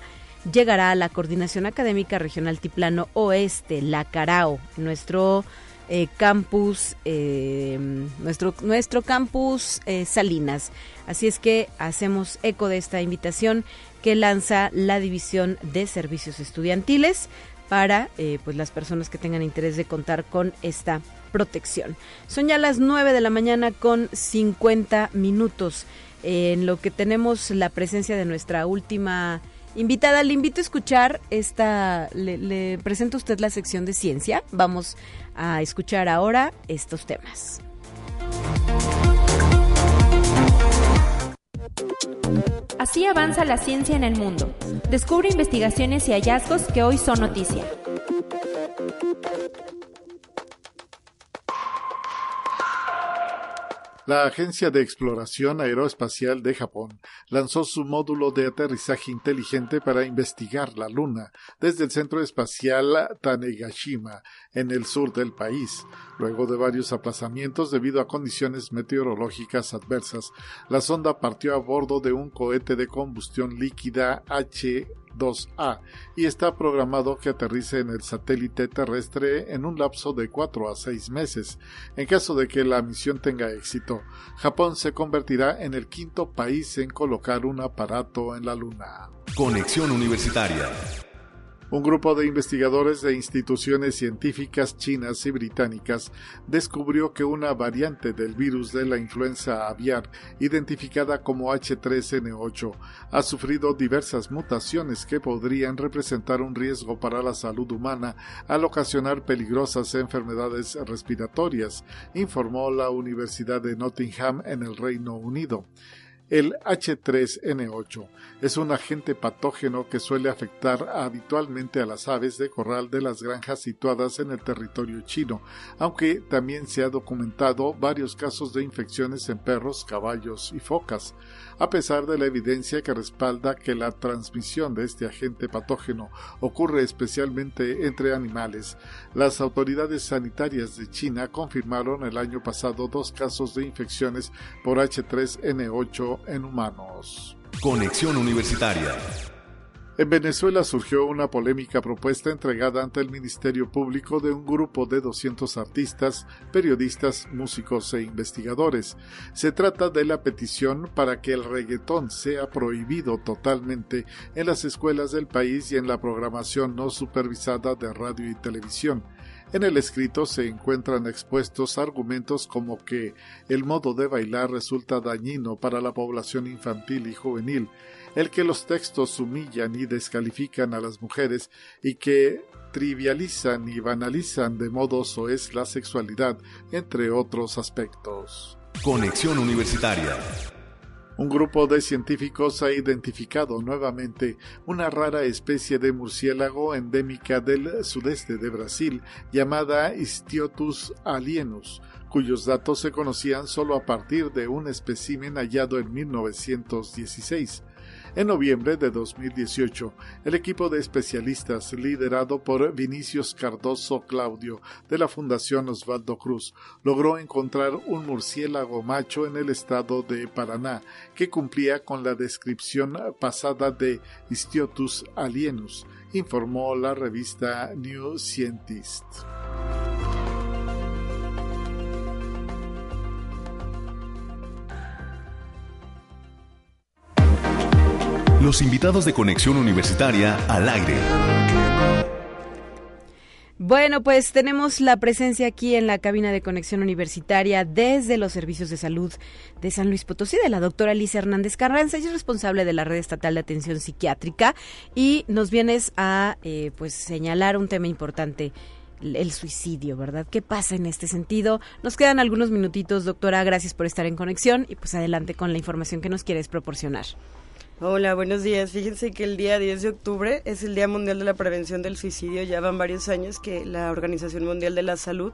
llegará a la Coordinación Académica Regional Tiplano Oeste, la CARAO, nuestro eh, campus, eh, nuestro, nuestro campus eh, Salinas. Así es que hacemos eco de esta invitación que lanza la División de Servicios Estudiantiles para pues las personas que tengan interés de contar con esta protección. Son ya las 9 de la mañana con 50 minutos en lo que tenemos la presencia de nuestra última invitada. Le invito a escuchar esta, le, presento a usted la sección de ciencia. Vamos a escuchar ahora estos temas. Así avanza la ciencia en el mundo. Descubre investigaciones y hallazgos que hoy son noticia. La Agencia de Exploración Aeroespacial de Japón lanzó su módulo de aterrizaje inteligente para investigar la Luna desde el Centro Espacial Tanegashima, en el sur del país. Luego de varios aplazamientos debido a condiciones meteorológicas adversas, la sonda partió a bordo de un cohete de combustión líquida H 2A y está programado que aterrice en el satélite terrestre en un lapso de 4 a 6 meses. En caso de que la misión tenga éxito, Japón se convertirá en el quinto país en colocar un aparato en la Luna. Conexión Universitaria un grupo de investigadores de instituciones científicas chinas y británicas descubrió que una variante del virus de la influenza aviar, identificada como H3N8, ha sufrido diversas mutaciones que podrían representar un riesgo para la salud humana al ocasionar peligrosas enfermedades respiratorias, informó la Universidad de Nottingham en el Reino Unido. El H3N8 es un agente patógeno que suele afectar habitualmente a las aves de corral de las granjas situadas en el territorio chino, aunque también se ha documentado varios casos de infecciones en perros, caballos y focas a pesar de la evidencia que respalda que la transmisión de este agente patógeno ocurre especialmente entre animales. Las autoridades sanitarias de China confirmaron el año pasado dos casos de infecciones por H3N8 en humanos. Conexión Universitaria en Venezuela surgió una polémica propuesta entregada ante el Ministerio Público de un grupo de 200 artistas, periodistas, músicos e investigadores. Se trata de la petición para que el reggaetón sea prohibido totalmente en las escuelas del país y en la programación no supervisada de radio y televisión. En el escrito se encuentran expuestos argumentos como que el modo de bailar resulta dañino para la población infantil y juvenil, el que los textos humillan y descalifican a las mujeres y que trivializan y banalizan de modo soez la sexualidad, entre otros aspectos. Conexión Universitaria un grupo de científicos ha identificado nuevamente una rara especie de murciélago endémica del sudeste de Brasil llamada Istiotus alienus, cuyos datos se conocían solo a partir de un espécimen hallado en 1916. En noviembre de 2018, el equipo de especialistas liderado por Vinicius Cardoso Claudio de la Fundación Osvaldo Cruz logró encontrar un murciélago macho en el estado de Paraná que cumplía con la descripción pasada de Histiotus alienus, informó la revista New Scientist. Los invitados de Conexión Universitaria al aire. Bueno, pues tenemos la presencia aquí en la cabina de conexión universitaria desde los servicios de salud de San Luis Potosí de la doctora Alicia Hernández Carranza. Ella es responsable de la red estatal de atención psiquiátrica y nos vienes a eh, pues señalar un tema importante el suicidio, ¿verdad? ¿Qué pasa en este sentido? Nos quedan algunos minutitos, doctora. Gracias por estar en conexión y pues adelante con la información que nos quieres proporcionar. Hola, buenos días. Fíjense que el día 10 de octubre es el Día Mundial de la Prevención del Suicidio. Ya van varios años que la Organización Mundial de la Salud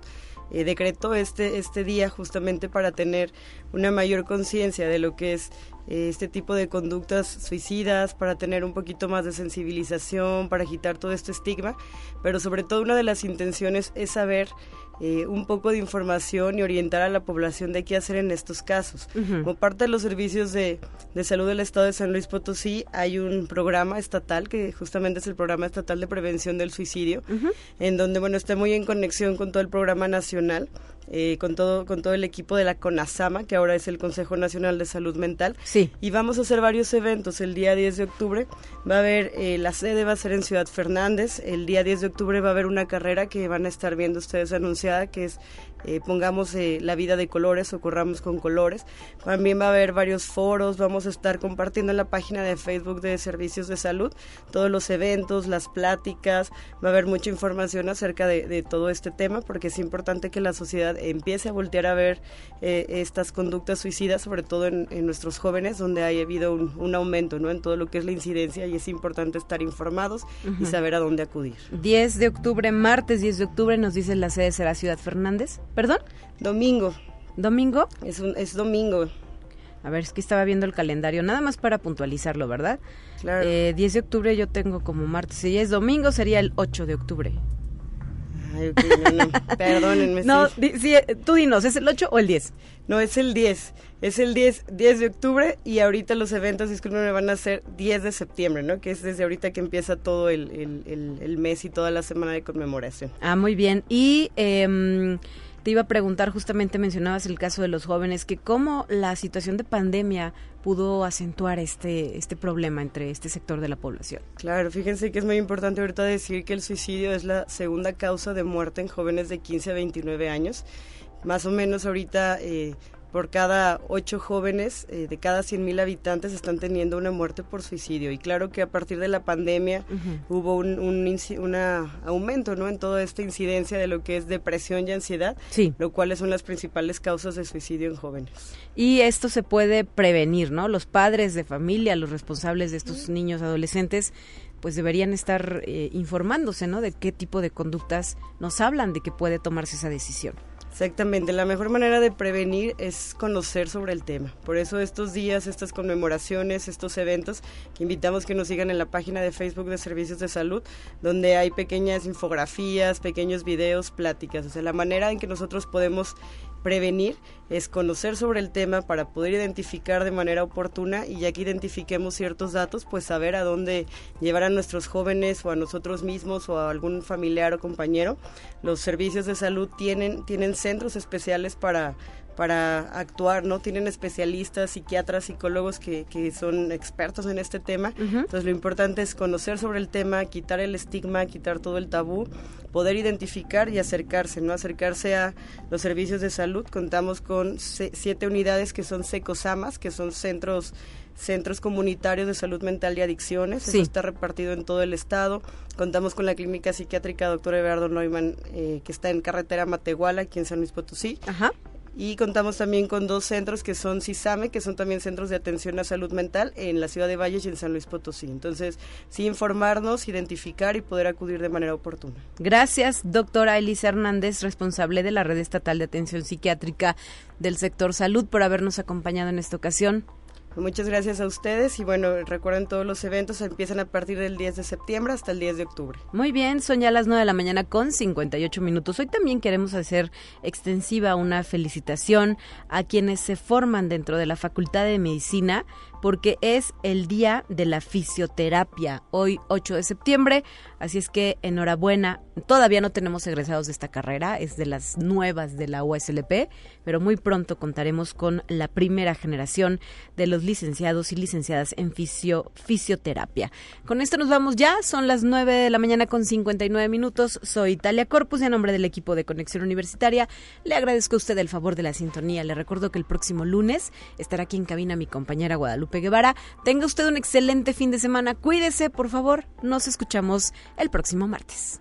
eh, decretó este, este día justamente para tener una mayor conciencia de lo que es eh, este tipo de conductas suicidas, para tener un poquito más de sensibilización, para quitar todo este estigma, pero sobre todo una de las intenciones es saber eh, un poco de información y orientar a la población de qué hacer en estos casos. Como parte de los servicios de, de, salud del Estado de San Luis Potosí, hay un programa estatal que justamente es el Programa Estatal de Prevención del Suicidio, en donde bueno está muy en conexión con todo el programa nacional eh, con todo con todo el equipo de la CONASAMA, que ahora es el Consejo Nacional de Salud Mental. Sí. Y vamos a hacer varios eventos. El día 10 de octubre va a haber, eh, la sede va a ser en Ciudad Fernández. El día 10 de octubre va a haber una carrera que van a estar viendo ustedes anunciada, que es eh, pongamos eh, la vida de colores o corramos con colores. También va a haber varios foros, vamos a estar compartiendo en la página de Facebook de Servicios de Salud todos los eventos, las pláticas, va a haber mucha información acerca de, todo este tema porque es importante que la sociedad empiece a voltear a ver eh, estas conductas suicidas, sobre todo en, nuestros jóvenes, donde ha habido un, aumento ¿no? en todo lo que es la incidencia y es importante estar informados y saber a dónde acudir. 10 de octubre, martes 10 de octubre, nos dice la sede será Ciudad Fernández. ¿Perdón? Domingo. ¿Domingo? Es, un, es domingo. A ver, es que estaba viendo el calendario, nada más para puntualizarlo, ¿verdad? Claro. Eh, 10 de octubre yo tengo como martes, si es domingo sería el 8 de octubre. Ay, no, Perdónenme. No, sí. tú dinos, ¿es el 8 o el 10? No, es el 10. Es el 10, 10 de octubre y ahorita los eventos, disculpen, van a ser 10 de septiembre, ¿no? Que es desde ahorita que empieza todo el, el, el, mes y toda la semana de conmemoración. Ah, muy bien. Y... Eh, te iba a preguntar, justamente mencionabas el caso de los jóvenes, que cómo la situación de pandemia pudo acentuar este, este problema entre este sector de la población. Claro, fíjense que es muy importante ahorita decir que el suicidio es la segunda causa de muerte en jóvenes de 15 a 29 años. Más o menos ahorita eh, por cada ocho jóvenes eh, de cada 100.000 habitantes están teniendo una muerte por suicidio. Y claro que a partir de la pandemia hubo un, un aumento ¿no? en toda esta incidencia de lo que es depresión y ansiedad, lo cual son las principales causas de suicidio en jóvenes. Y esto se puede prevenir, ¿no? Los padres de familia, los responsables de estos niños adolescentes, pues deberían estar eh, informándose, ¿no? De qué tipo de conductas nos hablan de que puede tomarse esa decisión. Exactamente, la mejor manera de prevenir es conocer sobre el tema. Por eso estos días, estas conmemoraciones, estos eventos, que invitamos que nos sigan en la página de Facebook de Servicios de Salud, donde hay pequeñas infografías, pequeños videos, pláticas. O sea, la manera en que nosotros podemos prevenir es conocer sobre el tema para poder identificar de manera oportuna y ya que identifiquemos ciertos datos, pues saber a dónde llevar a nuestros jóvenes o a nosotros mismos o a algún familiar o compañero. Los servicios de salud tienen, tienen centros especiales para para actuar, ¿no? Tienen especialistas, psiquiatras, psicólogos que, que son expertos en este tema. Entonces lo importante es conocer sobre el tema, quitar el estigma, quitar todo el tabú, poder identificar y acercarse, ¿no? Acercarse a los servicios de salud. Contamos con siete unidades que son secosamas, que son centros centros comunitarios de salud mental y adicciones. Eso está repartido en todo el estado. Contamos con la clínica psiquiátrica doctor Everardo Neumann, eh, que está en carretera Matehuala, aquí en San Luis Potosí. Ajá y contamos también con dos centros que son CISAME, que son también centros de atención a salud mental en la ciudad de Valles y en San Luis Potosí. Entonces, sí informarnos, identificar y poder acudir de manera oportuna. Gracias, doctora Elisa Hernández, responsable de la Red Estatal de Atención Psiquiátrica del sector salud, por habernos acompañado en esta ocasión. Muchas gracias a ustedes y bueno, recuerden todos los eventos empiezan a partir del 10 de septiembre hasta el 10 de octubre. Muy bien, son ya las 9 de la mañana con 58 minutos. Hoy también queremos hacer extensiva una felicitación a quienes se forman dentro de la Facultad de Medicina porque es el día de la fisioterapia, hoy 8 de septiembre, así es que enhorabuena. Todavía no tenemos egresados de esta carrera, es de las nuevas de la USLP, pero muy pronto contaremos con la primera generación de los licenciados y licenciadas en fisio, fisioterapia. Con esto nos vamos ya, son las 9 de la mañana con 59 minutos. Soy Italia Corpus y en nombre del equipo de Conexión Universitaria le agradezco a usted el favor de la sintonía. Le recuerdo que el próximo lunes estará aquí en cabina mi compañera Guevara. Tenga usted un excelente fin de semana. Cuídese, por favor. Nos escuchamos el próximo martes.